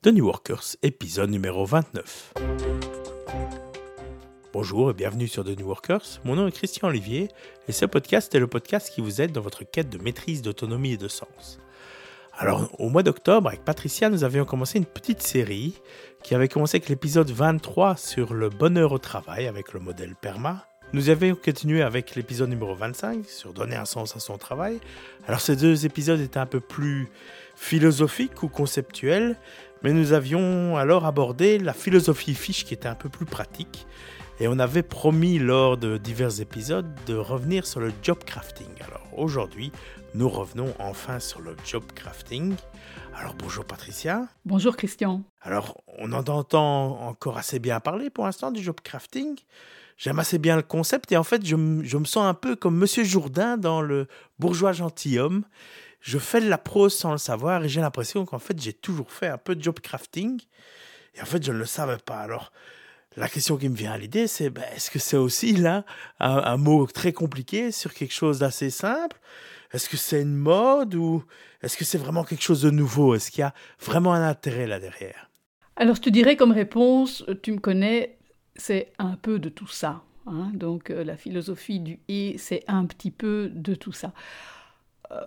The New Workers, épisode numéro 29. Bonjour et bienvenue sur The New Workers. Mon nom est Christian Olivier et ce podcast est le podcast qui vous aide dans votre quête de maîtrise, d'autonomie et de sens. Alors, au mois d'octobre, avec Patricia, nous avions commencé une petite série qui avait commencé avec l'épisode 23 sur le bonheur au travail avec le modèle PERMA. Nous avions continué avec l'épisode numéro 25 sur donner un sens à son travail. Alors, ces deux épisodes étaient un peu plus philosophiques ou conceptuels, mais nous avions alors abordé la philosophie fiche qui était un peu plus pratique. Et on avait promis lors de divers épisodes de revenir sur le job crafting. Alors aujourd'hui, nous revenons enfin sur le job crafting. Alors bonjour Patricia. Bonjour Christian. Alors on en entend encore assez bien parler pour l'instant du job crafting. J'aime assez bien le concept et en fait je, je me sens un peu comme Monsieur Jourdain dans le bourgeois gentilhomme je fais de la prose sans le savoir et j'ai l'impression qu'en fait, j'ai toujours fait un peu de job crafting et en fait, je ne le savais pas. Alors, la question qui me vient à l'idée, c'est ben, est-ce que c'est aussi là un, mot très compliqué sur quelque chose d'assez simple? Est-ce que c'est une mode ou est-ce que c'est vraiment quelque chose de nouveau? Est-ce qu'il y a vraiment un intérêt là derrière? Alors, je te dirais comme réponse, tu me connais, c'est un peu de tout ça. Hein. Donc, euh, la philosophie du et, c'est un petit peu de tout ça. Euh,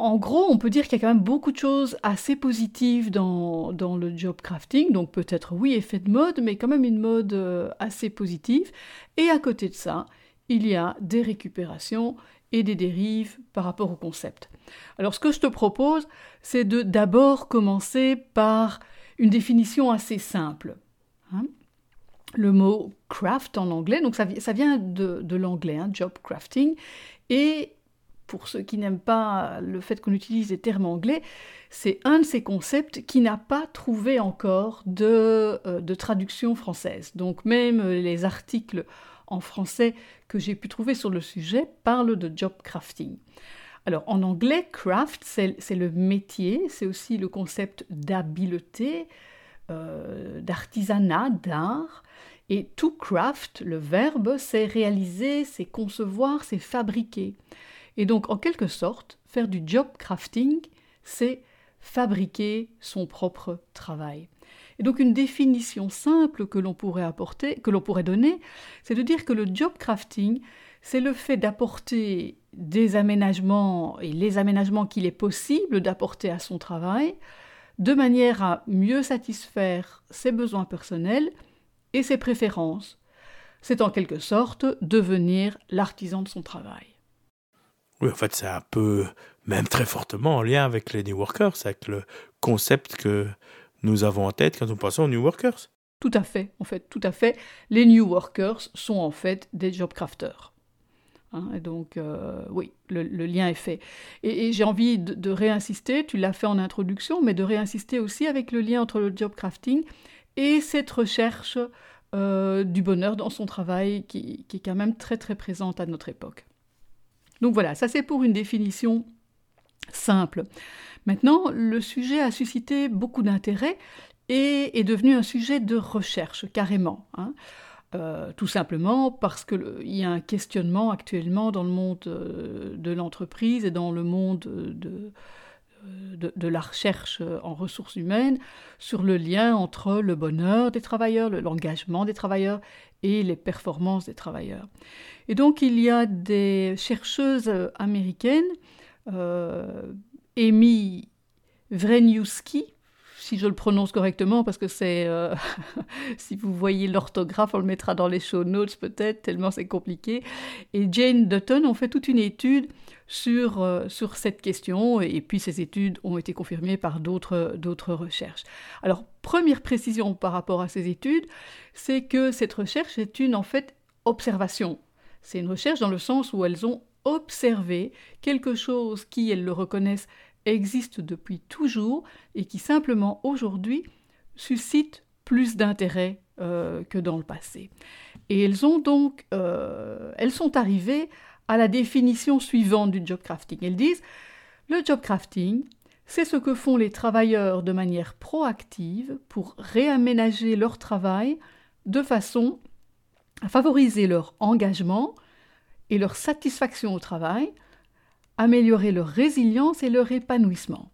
en gros, on peut dire qu'il y a quand même beaucoup de choses assez positives dans, le job crafting. Donc peut-être oui, effet de mode, mais quand même une mode euh, assez positive. Et à côté de ça, il y a des récupérations et des dérives par rapport au concept. Alors ce que je te propose, c'est de d'abord commencer par une définition assez simple. Hein. le mot craft en anglais, donc ça, vient de, l'anglais, hein, job crafting, et pour ceux qui n'aiment pas le fait qu'on utilise des termes anglais, c'est un de ces concepts qui n'a pas trouvé encore de, euh, de, traduction française. Donc même les articles en français que j'ai pu trouver sur le sujet parlent de job crafting. Alors en anglais, craft, c'est le métier, c'est aussi le concept d'habileté, euh, d'artisanat, d'art. Et to craft, le verbe, c'est réaliser, c'est concevoir, c'est fabriquer. Et donc, en quelque sorte, faire du job crafting, c'est fabriquer son propre travail. Et donc, une définition simple que l'on pourrait apporter, que l'on pourrait donner, c'est de dire que le job crafting, c'est le fait d'apporter des aménagements et les aménagements qu'il est possible d'apporter à son travail, de manière à mieux satisfaire ses besoins personnels et ses préférences. C'est en quelque sorte devenir l'artisan de son travail. Oui, en fait, c'est un peu, même très fortement en lien avec les New Workers, avec le concept que nous avons en tête quand nous pensons aux New Workers. Tout à fait, en fait, tout à fait. Les New Workers sont en fait des job crafters. Hein, donc, euh, oui, le, lien est fait. Et, j'ai envie de, réinsister, tu l'as fait en introduction, mais de réinsister aussi avec le lien entre le job crafting et cette recherche euh, du bonheur dans son travail qui, qui est quand même très très présente à notre époque. Donc voilà, ça c'est pour une définition simple. Maintenant, le sujet a suscité beaucoup d'intérêt et est devenu un sujet de recherche carrément. Hein. Euh, tout simplement parce qu'il y a un questionnement actuellement dans le monde euh, de l'entreprise et dans le monde de, de, la recherche en ressources humaines sur le lien entre le bonheur des travailleurs, l'engagement des travailleurs et les performances des travailleurs. Et donc il y a des chercheuses américaines, euh, Amy Wreniewski, si je le prononce correctement, parce que c'est, euh, si vous voyez l'orthographe, on le mettra dans les show notes peut-être, tellement c'est compliqué. Et Jane Dutton ont fait toute une étude sur, euh, sur cette question, et, puis ces études ont été confirmées par d'autres, d'autres recherches. Alors, première précision par rapport à ces études, c'est que cette recherche est une, en fait, observation. C'est une recherche dans le sens où elles ont observé quelque chose qui, elles le reconnaissent, existe depuis toujours et qui simplement aujourd'hui suscite plus d'intérêt euh, que dans le passé. Et elles ont donc, euh, elles sont arrivées à la définition suivante du job crafting. Elles disent le job crafting, c'est ce que font les travailleurs de manière proactive pour réaménager leur travail de façon à favoriser leur engagement et leur satisfaction au travail, améliorer leur résilience et leur épanouissement.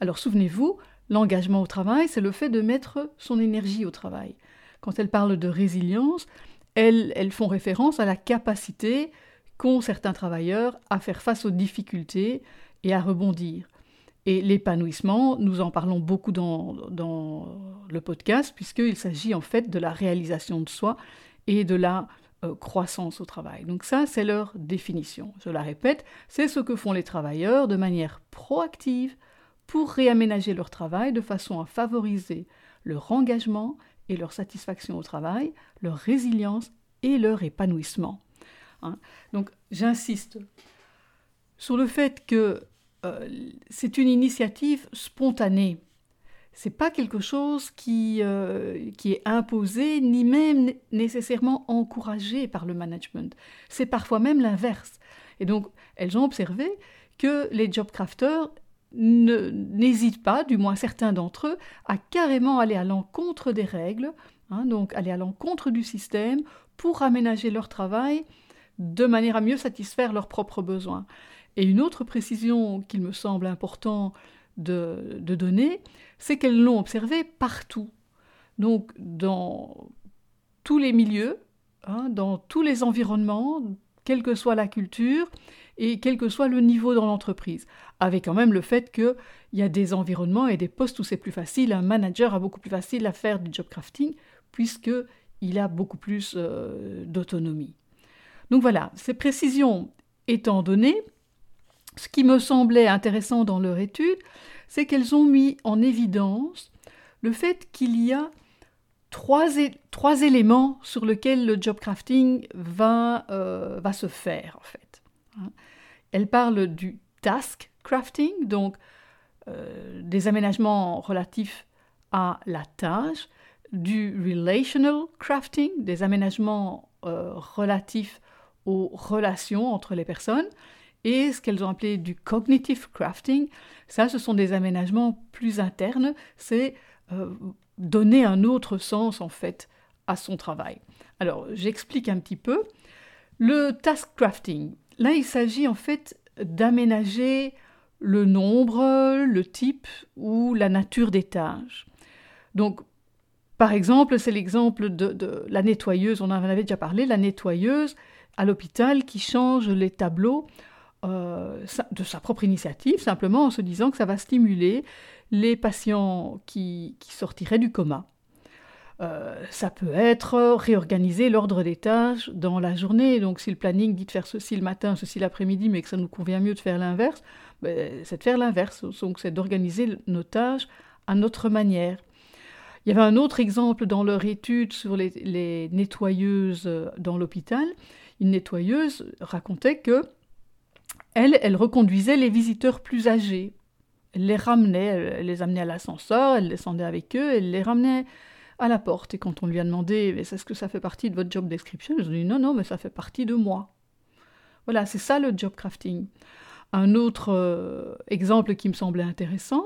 Alors souvenez-vous, l'engagement au travail, c'est le fait de mettre son énergie au travail. Quand elles parlent de résilience, elles, elles font référence à la capacité qu'ont certains travailleurs à faire face aux difficultés et à rebondir. Et l'épanouissement, nous en parlons beaucoup dans, dans le podcast, puisqu'il s'agit en fait de la réalisation de soi et de la euh, croissance au travail. Donc ça, c'est leur définition. Je la répète, c'est ce que font les travailleurs de manière proactive pour réaménager leur travail de façon à favoriser leur engagement et leur satisfaction au travail, leur résilience et leur épanouissement. Hein. Donc j'insiste sur le fait que euh, c'est une initiative spontanée. C'est pas quelque chose qui, euh, qui est imposé ni même nécessairement encouragé par le management. C'est parfois même l'inverse. Et donc, elles ont observé que les job crafters n'hésitent pas, du moins certains d'entre eux, à carrément aller à l'encontre des règles, hein, donc aller à l'encontre du système pour aménager leur travail de manière à mieux satisfaire leurs propres besoins. Et une autre précision qu'il me semble important de, donner, c'est qu'elles l'ont observé partout. Donc dans tous les milieux, hein, dans tous les environnements, quelle que soit la culture et quel que soit le niveau dans l'entreprise. Avec quand même le fait qu'il y a des environnements et des postes où c'est plus facile, un manager a beaucoup plus facile à faire du job crafting puisqu'il a beaucoup plus euh, d'autonomie. Donc voilà, ces précisions étant données, ce qui me semblait intéressant dans leur étude, c'est qu'elles ont mis en évidence le fait qu'il y a trois, éléments sur lesquels le job crafting va, euh, se faire, en fait. Hein. Elles parlent du task crafting, donc euh, des aménagements relatifs à la tâche, du relational crafting, des aménagements euh, relatifs aux relations entre les personnes, et ce qu'elles ont appelé du cognitive crafting. Ça, ce sont des aménagements plus internes, c'est euh, donner un autre sens en fait à son travail. Alors, j'explique un petit peu. Le task crafting, là, il s'agit en fait d'aménager le nombre, le type ou la nature des tâches. Donc, par exemple, c'est l'exemple de, de, la nettoyeuse, on en avait déjà parlé, la nettoyeuse à l'hôpital qui change les tableaux euh, de sa propre initiative, simplement en se disant que ça va stimuler les patients qui, sortiraient du coma. Euh, ça peut être réorganiser l'ordre des tâches dans la journée. Donc, si le planning dit de faire ceci le matin, ceci l'après-midi, mais que ça nous convient mieux de faire l'inverse, ben, c'est de faire l'inverse. Donc, c'est d'organiser nos tâches à notre manière. Il y avait un autre exemple dans leur étude sur les, les nettoyeuses dans l'hôpital. Une nettoyeuse racontait que elle, elle reconduisait les visiteurs plus âgés. Elle les ramenait, elle les amenait à l'ascenseur, elle descendait avec eux, elle les ramenait à la porte. Et quand on lui a demandé est-ce que ça fait partie de votre job description, elle a dit non, non, mais ça fait partie de moi. Voilà, c'est ça le job crafting. Un autre euh, exemple qui me semblait intéressant,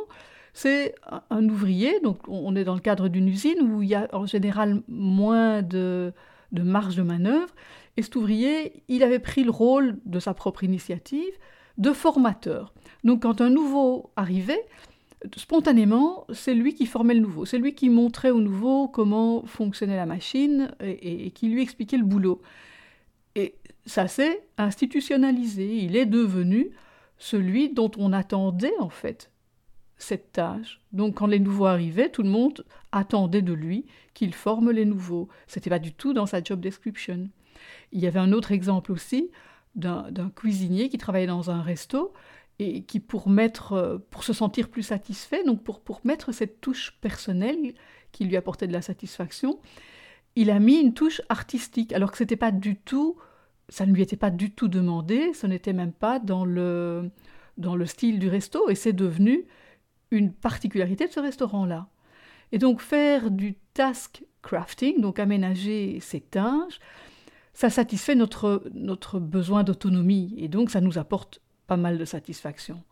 c'est un ouvrier, donc on est dans le cadre d'une usine où il y a en général moins de, de marge de manœuvre, et cet ouvrier, il avait pris le rôle de sa propre initiative de formateur. Donc quand un nouveau arrivait, spontanément, c'est lui qui formait le nouveau, c'est lui qui montrait au nouveau comment fonctionnait la machine et, qui lui expliquait le boulot. Et ça s'est institutionnalisé, il est devenu celui dont on attendait en fait cette tâche. Donc quand les nouveaux arrivaient, tout le monde attendait de lui qu'il forme les nouveaux. C'était pas du tout dans sa job description. Il y avait un autre exemple aussi d'un cuisinier qui travaillait dans un resto et qui, pour, mettre, euh, pour se sentir plus satisfait, donc pour, pour mettre cette touche personnelle qui lui apportait de la satisfaction, il a mis une touche artistique, alors que c'était pas du tout, ça ne lui était pas du tout demandé, ce n'était même pas dans le, dans le style du resto, et c'est devenu une particularité de ce restaurant-là. Et donc faire du task crafting, donc aménager ses tâches, ça satisfait notre, notre besoin d'autonomie et donc ça nous apporte pas mal de satisfaction.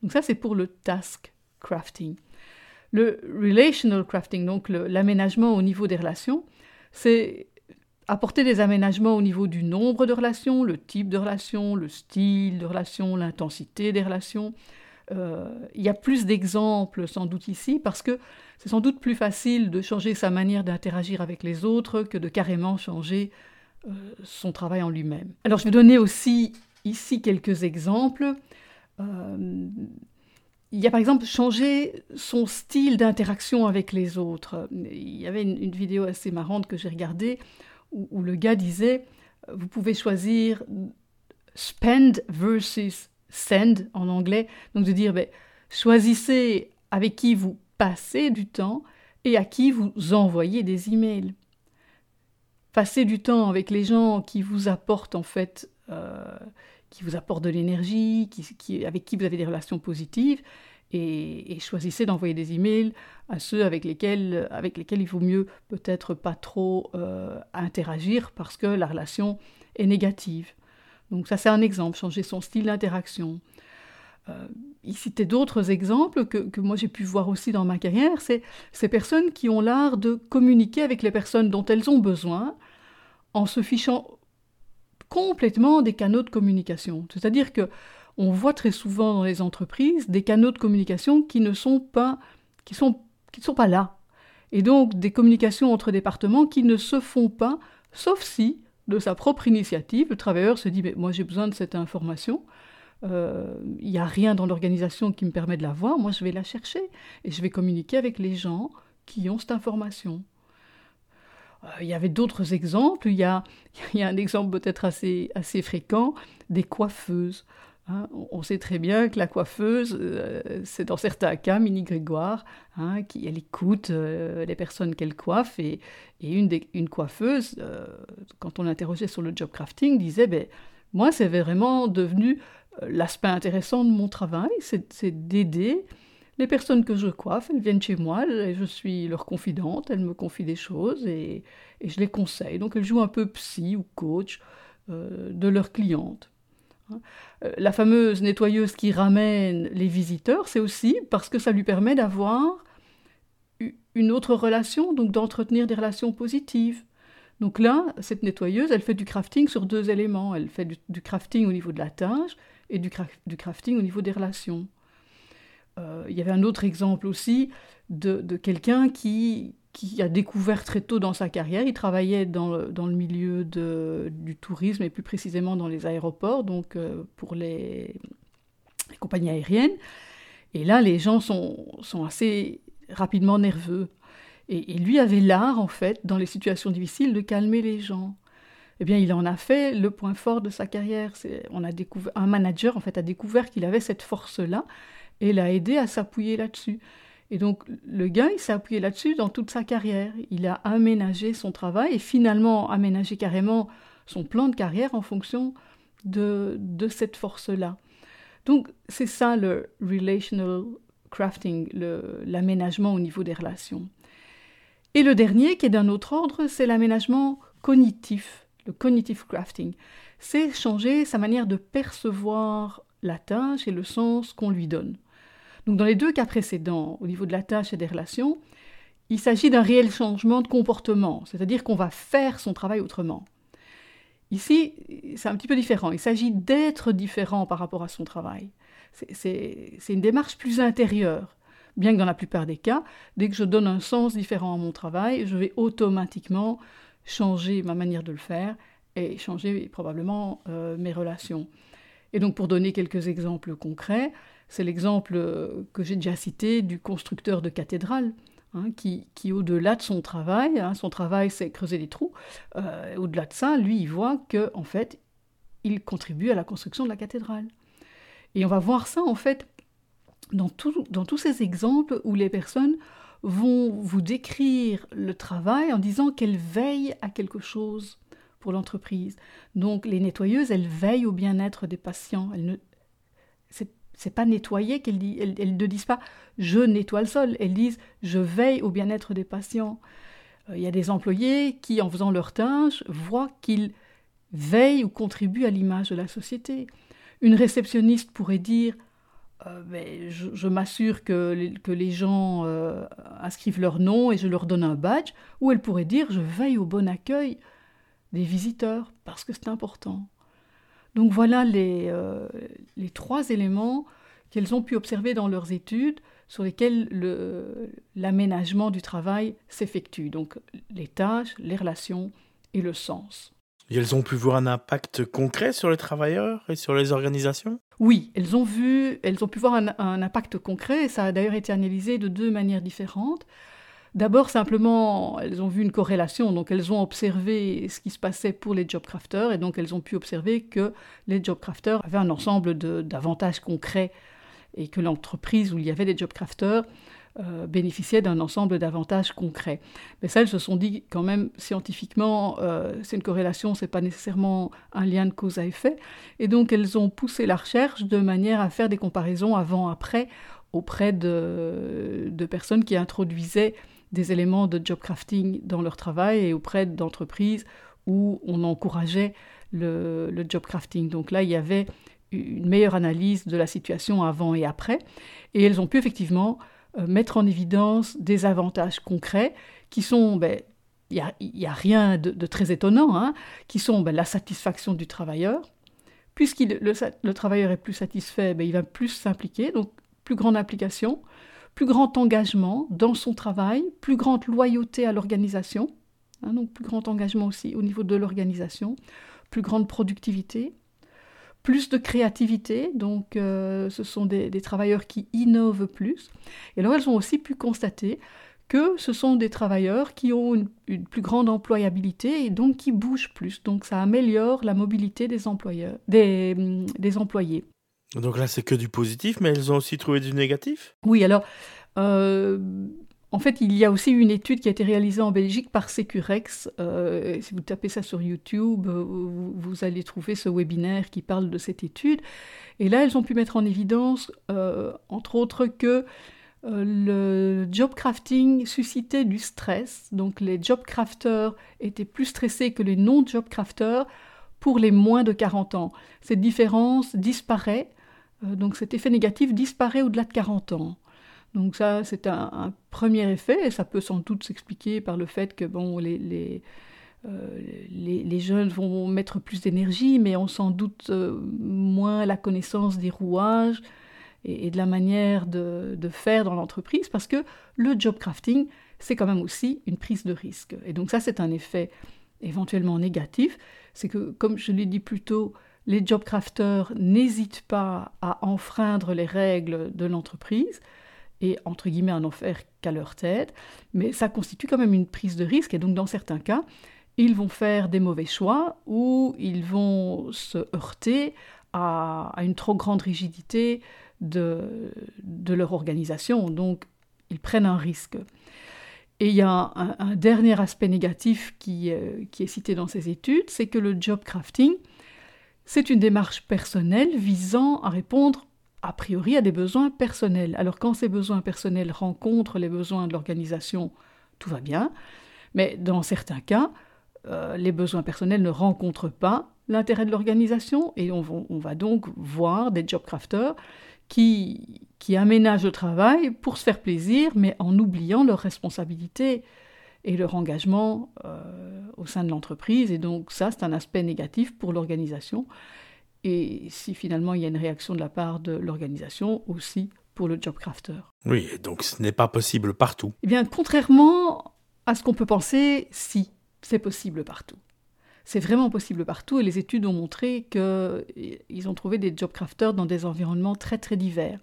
Donc ça c'est pour le task crafting. Le relational crafting, donc l'aménagement au niveau des relations, c'est apporter des aménagements au niveau du nombre de relations, le type de relations, le style de relations, l'intensité des relations, il y a plus d'exemples sans doute ici parce que c'est sans doute plus facile de changer sa manière d'interagir avec les autres que de carrément changer son travail en lui-même. Alors je vais donner aussi ici quelques exemples. Il y a par exemple changer son style d'interaction avec les autres. Il y avait une, vidéo assez marrante que j'ai regardée où, le gars disait vous pouvez choisir spend versus send en anglais, donc de dire ben, choisissez avec qui vous passez du temps et à qui vous envoyez des emails. Passez du temps avec les gens qui vous apportent en fait euh, qui vous apporte de l'énergie, avec qui vous avez des relations positives, et, choisissez d'envoyer des emails à ceux avec lesquels, avec lesquels il vaut mieux peut-être pas trop euh, interagir parce que la relation est négative. Donc ça c'est un exemple, changer son style d'interaction. Euh, il citait d'autres exemples que, que moi j'ai pu voir aussi dans ma carrière, c'est ces personnes qui ont l'art de communiquer avec les personnes dont elles ont besoin en se fichant complètement des canaux de communication. C'est-à-dire que on voit très souvent dans les entreprises des canaux de communication qui ne sont pas qui sont qui ne sont pas là. Et donc des communications entre départements qui ne se font pas sauf si de sa propre initiative, le travailleur se dit mais moi j'ai besoin de cette information. Euh, il n'y a rien dans l'organisation qui me permet de l'avoir, moi je vais la chercher et je vais communiquer avec les gens qui ont cette information. Euh, il y avait d'autres exemples. Il y a, il y a un exemple peut-être assez, assez fréquent des coiffeuses. Hein. on sait très bien que la coiffeuse, euh, c'est dans certains cas Mini Grégoire, hein, qui elle écoute euh, les personnes qu'elle coiffe et, et une, des, une coiffeuse, quand on l'interrogeait sur le job crafting, disait ben, moi c'est vraiment devenu l'aspect intéressant de mon travail, c'est d'aider les personnes que je coiffe, elles viennent chez moi, et je suis leur confidente, elles me confient des choses et, je les conseille. Donc elles jouent un peu psy ou coach euh, de leurs clientes. Hein. Euh, la fameuse nettoyeuse qui ramène les visiteurs, c'est aussi parce que ça lui permet d'avoir une autre relation, donc d'entretenir des relations positives. Donc là, cette nettoyeuse, elle fait du crafting sur deux éléments. Elle fait du, crafting au niveau de la tâche et du crafting au niveau des relations. Euh, il y avait un autre exemple aussi de, quelqu'un qui, a découvert très tôt dans sa carrière, il travaillait dans le, milieu du tourisme et plus précisément dans les aéroports, donc euh, pour les, compagnies aériennes. Et là, les gens sont assez rapidement nerveux. Et, lui avait l'art, en fait, dans les situations difficiles, de calmer les gens. Eh bien, il en a fait le point fort de sa carrière. On a découvert, un manager, en fait, a découvert qu'il avait cette force-là et l'a aidé à s'appuyer là-dessus. Et donc le gars, il s'est appuyé là-dessus dans toute sa carrière. Il a aménagé son travail et finalement aménagé carrément son plan de carrière en fonction de, de cette force-là. Donc c'est ça le relational crafting, l'aménagement au niveau des relations. Et le dernier, qui est d'un autre ordre, c'est l'aménagement cognitif, le cognitive crafting. C'est changer sa manière de percevoir la tâche et le sens qu'on lui donne. Donc dans les deux cas précédents, au niveau de la tâche et des relations, il s'agit d'un réel changement de comportement, c'est-à-dire qu'on va faire son travail autrement. Ici, c'est un petit peu différent. Il s'agit d'être différent par rapport à son travail. C'est une démarche plus intérieure. Bien que dans la plupart des cas, dès que je donne un sens différent à mon travail, je vais automatiquement changer ma manière de le faire et changer probablement euh, mes relations. Et donc pour donner quelques exemples concrets, c'est l'exemple euh, que j'ai déjà cité du constructeur de cathédrale, hein, qui, au-delà de son travail, hein, son travail c'est creuser des trous, euh, au-delà de ça, lui, il voit que en fait, il contribue à la construction de la cathédrale. Et on va voir ça en fait dans, dans tous ces exemples où les personnes vont vous décrire le travail en disant qu'elles veillent à quelque chose pour l'entreprise. Donc les nettoyeuses, elles veillent au bien-être des patients. Elles ne, c'est pas nettoyer qu'elles elles, ne disent pas je nettoie le sol, elles disent je veille au bien-être des patients. Euh, il y a des employés qui, en faisant leur tâche, voient qu'ils veillent ou contribuent à l'image de la société. Une réceptionniste pourrait dire euh, ben, je, m'assure que, les, gens euh, inscrivent leur nom et je leur donne un badge, ou elle pourrait dire je veille au bon accueil des visiteurs parce que c'est important. Donc voilà les, euh, les trois éléments qu'elles ont pu observer dans leurs études sur lesquelles l'aménagement du travail s'effectue. Donc les tâches, les relations et le sens. Et elles ont pu voir un impact concret sur les travailleurs et sur les organisations? Oui, elles ont, vu, elles ont pu voir un, un impact concret et ça a d'ailleurs été analysé de deux manières différentes. D'abord, simplement, elles ont vu une corrélation, donc elles ont observé ce qui se passait pour les job crafters, et donc elles ont pu observer que les job crafters avaient un ensemble d'avantages concrets, et que l'entreprise où il y avait des job crafters euh, bénéficiait d'un ensemble d'avantages concrets. Mais ça, elles se sont dit quand même scientifiquement, euh, c'est une corrélation, c'est pas nécessairement un lien de cause à effet, et donc elles ont poussé la recherche de manière à faire des comparaisons avant-après auprès de, personnes qui introduisaient des éléments de job crafting dans leur travail et auprès d'entreprises où on encourageait le, job crafting. Donc là, il y avait une meilleure analyse de la situation avant et après. Et elles ont pu effectivement mettre en évidence des avantages concrets qui sont, ben, il n'y a, rien de, très étonnant, hein, qui sont ben, la satisfaction du travailleur. Puisque le, le, travailleur est plus satisfait, ben, il va plus s'impliquer, donc plus grande implication, plus grand engagement dans son travail, plus grande loyauté à l'organisation, hein, donc plus grand engagement aussi au niveau de l'organisation, plus grande productivité, plus de créativité, donc euh, ce sont des, travailleurs qui innovent plus. Et alors elles ont aussi pu constater que ce sont des travailleurs qui ont une, une, plus grande employabilité et donc qui bougent plus. Donc ça améliore la mobilité des, employeurs, des, des employés. Donc là, c'est que du positif, mais elles ont aussi trouvé du négatif? Oui, alors, euh, en fait, il y a aussi une étude qui a été réalisée en Belgique par Securex. Euh, si vous tapez ça sur YouTube, euh, vous, allez trouver ce webinaire qui parle de cette étude. Et là, elles ont pu mettre en évidence, entre autres, que le job crafting suscitait du stress. Donc, les job crafters étaient plus stressés que les non-job crafters pour les moins de 40 ans. Cette différence disparaît euh, donc cet effet négatif disparaît au-delà de 40 ans. Donc ça, c'est un, premier effet, et ça peut sans doute s'expliquer par le fait que bon, les, les, euh, jeunes vont mettre plus d'énergie, mais ont sans doute euh, moins la connaissance des rouages et, de la manière de, de faire dans l'entreprise, parce que le job crafting, c'est quand même aussi une prise de risque. Et donc ça, c'est un effet éventuellement négatif, c'est que, comme je l'ai dit plus tôt, les job crafters n'hésitent pas à enfreindre les règles de l'entreprise et entre guillemets à n'en faire qu'à leur tête, mais ça constitue quand même une prise de risque et donc dans certains cas, ils vont faire des mauvais choix ou ils vont se heurter à, une trop grande rigidité de, leur organisation, donc ils prennent un risque. Et il y a un, dernier aspect négatif qui, euh, qui est cité dans ces études, c'est que le job crafting c'est une démarche personnelle visant à répondre a priori à des besoins personnels. Alors quand ces besoins personnels rencontrent les besoins de l'organisation, tout va bien, mais dans certains cas, euh, les besoins personnels ne rencontrent pas l'intérêt de l'organisation et on, va donc voir des job crafters qui, qui aménagent le travail pour se faire plaisir, mais en oubliant leurs responsabilités et leur engagement euh, au sein de l'entreprise. Et donc ça, c'est un aspect négatif pour l'organisation. Et si finalement il y a une réaction de la part de l'organisation, aussi pour le job crafter. Oui, donc ce n'est pas possible partout. Eh bien, contrairement à ce qu'on peut penser, si, c'est possible partout. C'est vraiment possible partout et les études ont montré qu'ils ont trouvé des job crafters dans des environnements très très divers.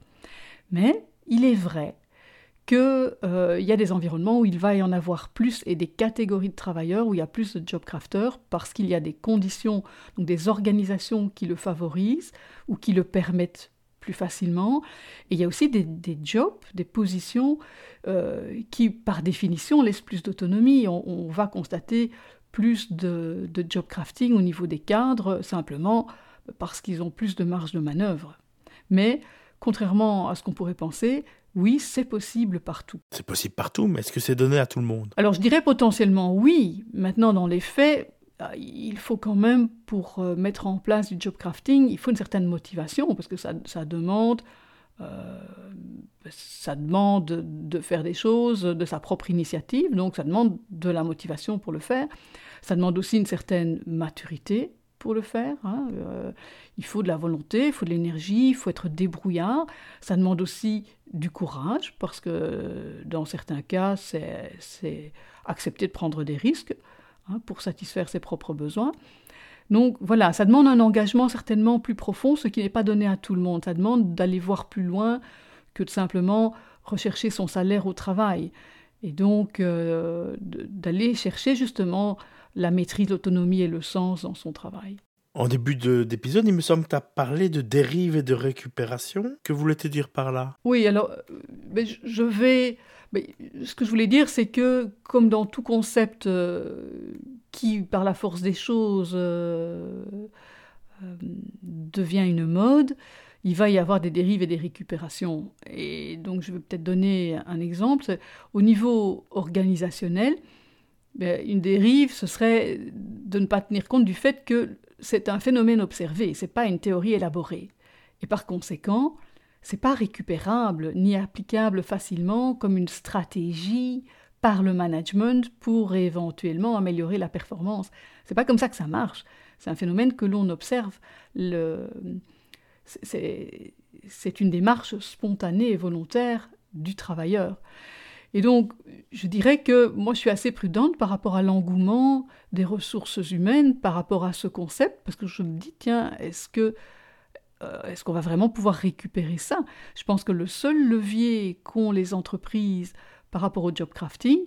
Mais il est vrai qu'il euh, y a des environnements où il va y en avoir plus et des catégories de travailleurs où il y a plus de job crafters parce qu'il y a des conditions, donc des organisations qui le favorisent ou qui le permettent plus facilement. Et il y a aussi des, jobs, des positions euh, qui, par définition, laissent plus d'autonomie. On, va constater plus de, de job crafting au niveau des cadres, simplement parce qu'ils ont plus de marge de manœuvre. Mais contrairement à ce qu'on pourrait penser, oui, c'est possible partout. C'est possible partout, mais est-ce que c'est donné à tout le monde? Alors je dirais potentiellement oui. Maintenant, dans les faits, euh, il faut quand même, pour euh, mettre en place du job crafting, il faut une certaine motivation, parce que ça, demande... Euh, ça demande de faire des choses de sa propre initiative, donc ça demande de la motivation pour le faire. Ça demande aussi une certaine maturité pour le faire. Hein. Euh, il faut de la volonté, il faut de l'énergie, il faut être débrouillard. Ça demande aussi du courage, parce que dans certains cas, c'est accepter de prendre des risques hein, pour satisfaire ses propres besoins. Donc voilà, ça demande un engagement certainement plus profond, ce qui n'est pas donné à tout le monde. Ça demande d'aller voir plus loin que de simplement rechercher son salaire au travail. Et donc euh, d'aller chercher justement la maîtrise, l'autonomie et le sens dans son travail. En début d'épisode, il me semble que tu as parlé de dérive et de récupération. Que voulais-tu dire par là? Oui, alors euh, je vais... ce que je voulais dire, c'est que comme dans tout concept euh, qui, par la force des choses, euh, devient une mode, il va y avoir des dérives et des récupérations. Et donc je vais peut-être donner un exemple. Au niveau organisationnel, une dérive, ce serait de ne pas tenir compte du fait que c'est un phénomène observé, c'est pas une théorie élaborée. Et par conséquent, c'est pas récupérable ni applicable facilement comme une stratégie par le management pour éventuellement améliorer la performance. C'est pas comme ça que ça marche. C'est un phénomène que l'on observe. C'est une démarche spontanée et volontaire du travailleur. Et donc, je dirais que moi, je suis assez prudente par rapport à l'engouement des ressources humaines, par rapport à ce concept, parce que je me dis, tiens, est-ce que euh, est-ce qu'on va vraiment pouvoir récupérer ça? Je pense que le seul levier qu'ont les entreprises par rapport au job crafting,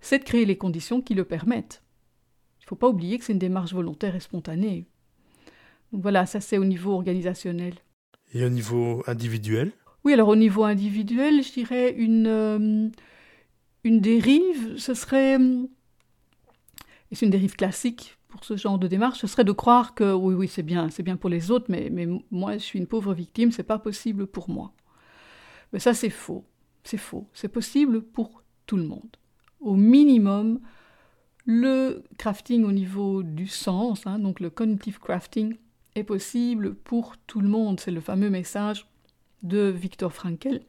c'est de créer les conditions qui le permettent. Il ne faut pas oublier que c'est une démarche volontaire et spontanée. Donc voilà, ça c'est au niveau organisationnel. Et au niveau individuel? Oui, alors au niveau individuel, je dirais une, euh, une dérive, ce serait, et c'est une dérive classique pour ce genre de démarche, ce serait de croire que oui, oui, c'est bien, c'est bien pour les autres, mais, mais moi, je suis une pauvre victime, c'est pas possible pour moi. Mais ça, c'est faux. C'est faux. C'est possible pour tout le monde. Au minimum, le crafting au niveau du sens, hein, donc le cognitive crafting, est possible pour tout le monde. C'est le fameux message de Viktor Frankl,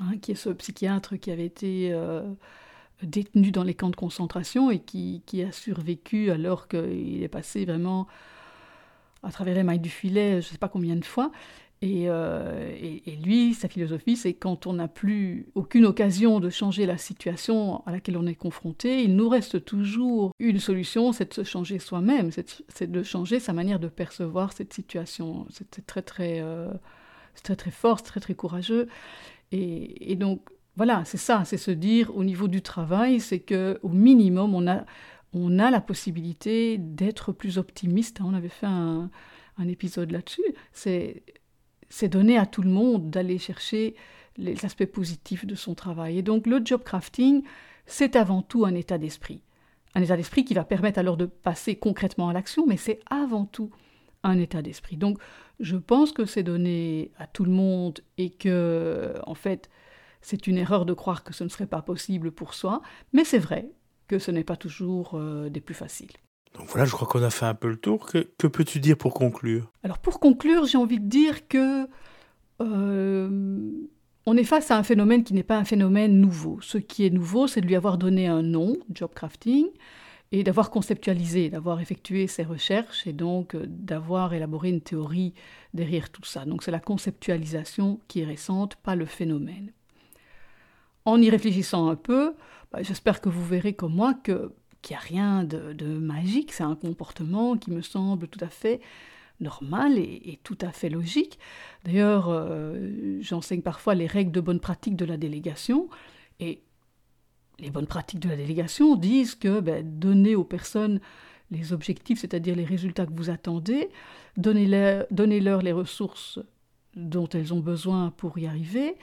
Hein, qui est ce psychiatre qui avait été euh, détenu dans les camps de concentration et qui, a survécu alors qu'il est passé vraiment à travers les mailles du filet, je ne sais pas combien de fois. Euh, et, lui, sa philosophie, c'est quand on n'a plus aucune occasion de changer la situation à laquelle on est confronté, il nous reste toujours une solution, c'est de se changer soi-même, c'est de changer sa manière de percevoir cette situation. C'est très très, euh, très très fort, très très courageux. Et, donc, voilà, c'est ça, c'est se dire au niveau du travail, c'est que au minimum, on a, on a la possibilité d'être plus optimiste. On avait fait un, épisode là-dessus. C'est, c'est donner à tout le monde d'aller chercher les aspects positifs de son travail. Et donc, le job crafting, c'est avant tout un état d'esprit. Un état d'esprit qui va permettre alors de passer concrètement à l'action, mais c'est avant tout un état d'esprit. Donc, je pense que c'est donné à tout le monde et que, en fait, c'est une erreur de croire que ce ne serait pas possible pour soi, mais c'est vrai que ce n'est pas toujours euh, des plus faciles. Donc voilà, je crois qu'on a fait un peu le tour. Que, peux-tu dire pour conclure? Alors pour conclure, j'ai envie de dire que euh, on est face à un phénomène qui n'est pas un phénomène nouveau. Ce qui est nouveau, c'est de lui avoir donné un nom, job crafting, et d'avoir conceptualisé, d'avoir effectué ces recherches et donc euh, d'avoir élaboré une théorie derrière tout ça. Donc c'est la conceptualisation qui est récente, pas le phénomène. En y réfléchissant un peu, bah, j'espère que vous verrez comme moi que qu'il n'y a rien de, magique, c'est un comportement qui me semble tout à fait normal et, tout à fait logique. D'ailleurs, euh, j'enseigne parfois les règles de bonne pratique de la délégation, et les bonnes pratiques de la délégation disent que ben, donner aux personnes les objectifs, c'est-à-dire les résultats que vous attendez, donnez-leur les ressources dont elles ont besoin pour y arriver,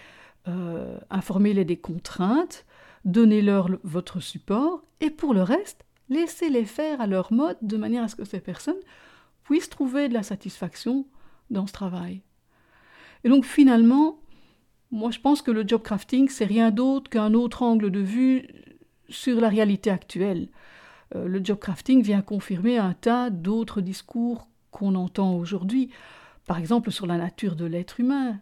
euh, informez-les des contraintes, donnez-leur votre support, et pour le reste, laissez-les faire à leur mode de manière à ce que ces personnes puissent trouver de la satisfaction dans ce travail. Et donc finalement, moi, je pense que le job crafting, c'est rien d'autre qu'un autre angle de vue sur la réalité actuelle. Euh, le job crafting vient confirmer un tas d'autres discours qu'on entend aujourd'hui. Par exemple, sur la nature de l'être humain.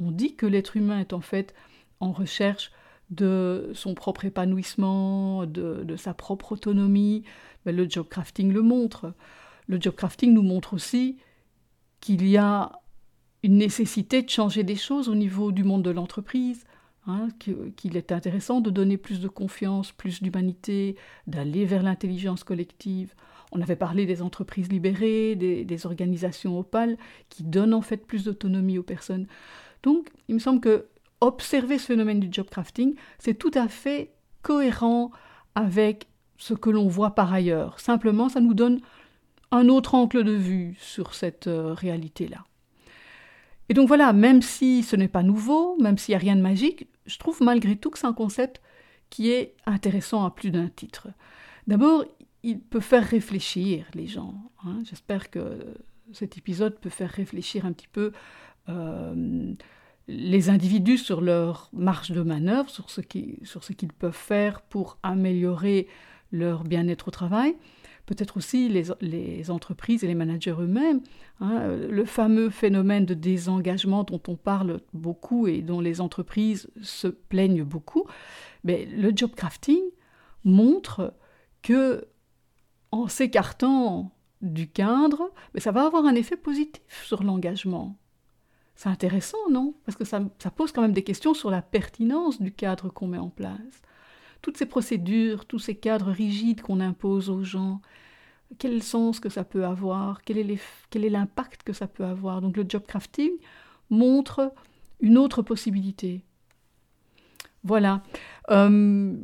On dit que l'être humain est en fait en recherche de son propre épanouissement, de, sa propre autonomie. Ben, le job crafting le montre. le job crafting nous montre aussi qu'il y a une nécessité de changer des choses au niveau du monde de l'entreprise, hein, qu'il est intéressant de donner plus de confiance, plus d'humanité, d'aller vers l'intelligence collective. On avait parlé des entreprises libérées, des, organisations opales qui donnent en fait plus d'autonomie aux personnes. Donc, il me semble que observer ce phénomène du job crafting, c'est tout à fait cohérent avec ce que l'on voit par ailleurs. Simplement, ça nous donne un autre angle de vue sur cette euh, réalité-là. Et donc voilà, même si ce n'est pas nouveau, même s'il n'y a rien de magique, je trouve malgré tout que c'est un concept qui est intéressant à plus d'un titre. D'abord, il peut faire réfléchir les gens. Hein. J'espère que cet épisode peut faire réfléchir un petit peu euh, les individus sur leur marge de manœuvre, sur ce qu'ils peuvent faire pour améliorer leur bien-être au travail, peut-être aussi les, entreprises et les managers eux-mêmes. Hein, le fameux phénomène de désengagement dont on parle beaucoup et dont les entreprises se plaignent beaucoup, mais le job crafting montre que en s'écartant du cadre, mais ça va avoir un effet positif sur l'engagement. C'est intéressant, non? Parce que ça, pose quand même des questions sur la pertinence du cadre qu'on met en place. Toutes ces procédures, tous ces cadres rigides qu'on impose aux gens, quel sens que ça peut avoir Quel est l'impact que ça peut avoir Donc le job crafting montre une autre possibilité. Voilà. Euh,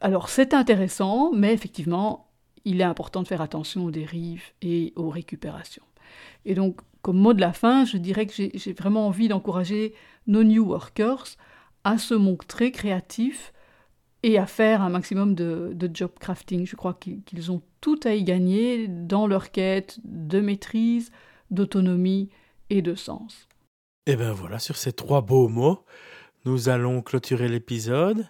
alors c'est intéressant, mais effectivement, il est important de faire attention aux dérives et aux récupérations. Et donc comme mot de la fin, je dirais que j'ai vraiment envie d'encourager nos new workers à se montrer créatifs et à faire un maximum de, job crafting. Je crois qu'ils ont tout à y gagner dans leur quête de maîtrise, d'autonomie et de sens. Et bien voilà, sur ces trois beaux mots, nous allons clôturer l'épisode.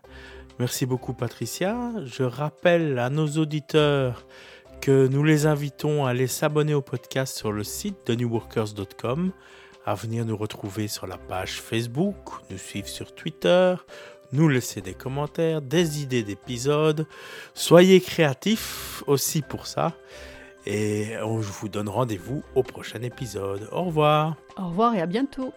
Merci beaucoup Patricia. Je rappelle à nos auditeurs que nous les invitons à aller s'abonner au podcast sur le site de newworkers.com, à venir nous retrouver sur la page Facebook, nous suivre sur Twitter, nous laisser des commentaires, des idées d'épisodes. Soyez créatifs aussi pour ça. Et je vous donne rendez-vous au prochain épisode. Au revoir. Au revoir et à bientôt.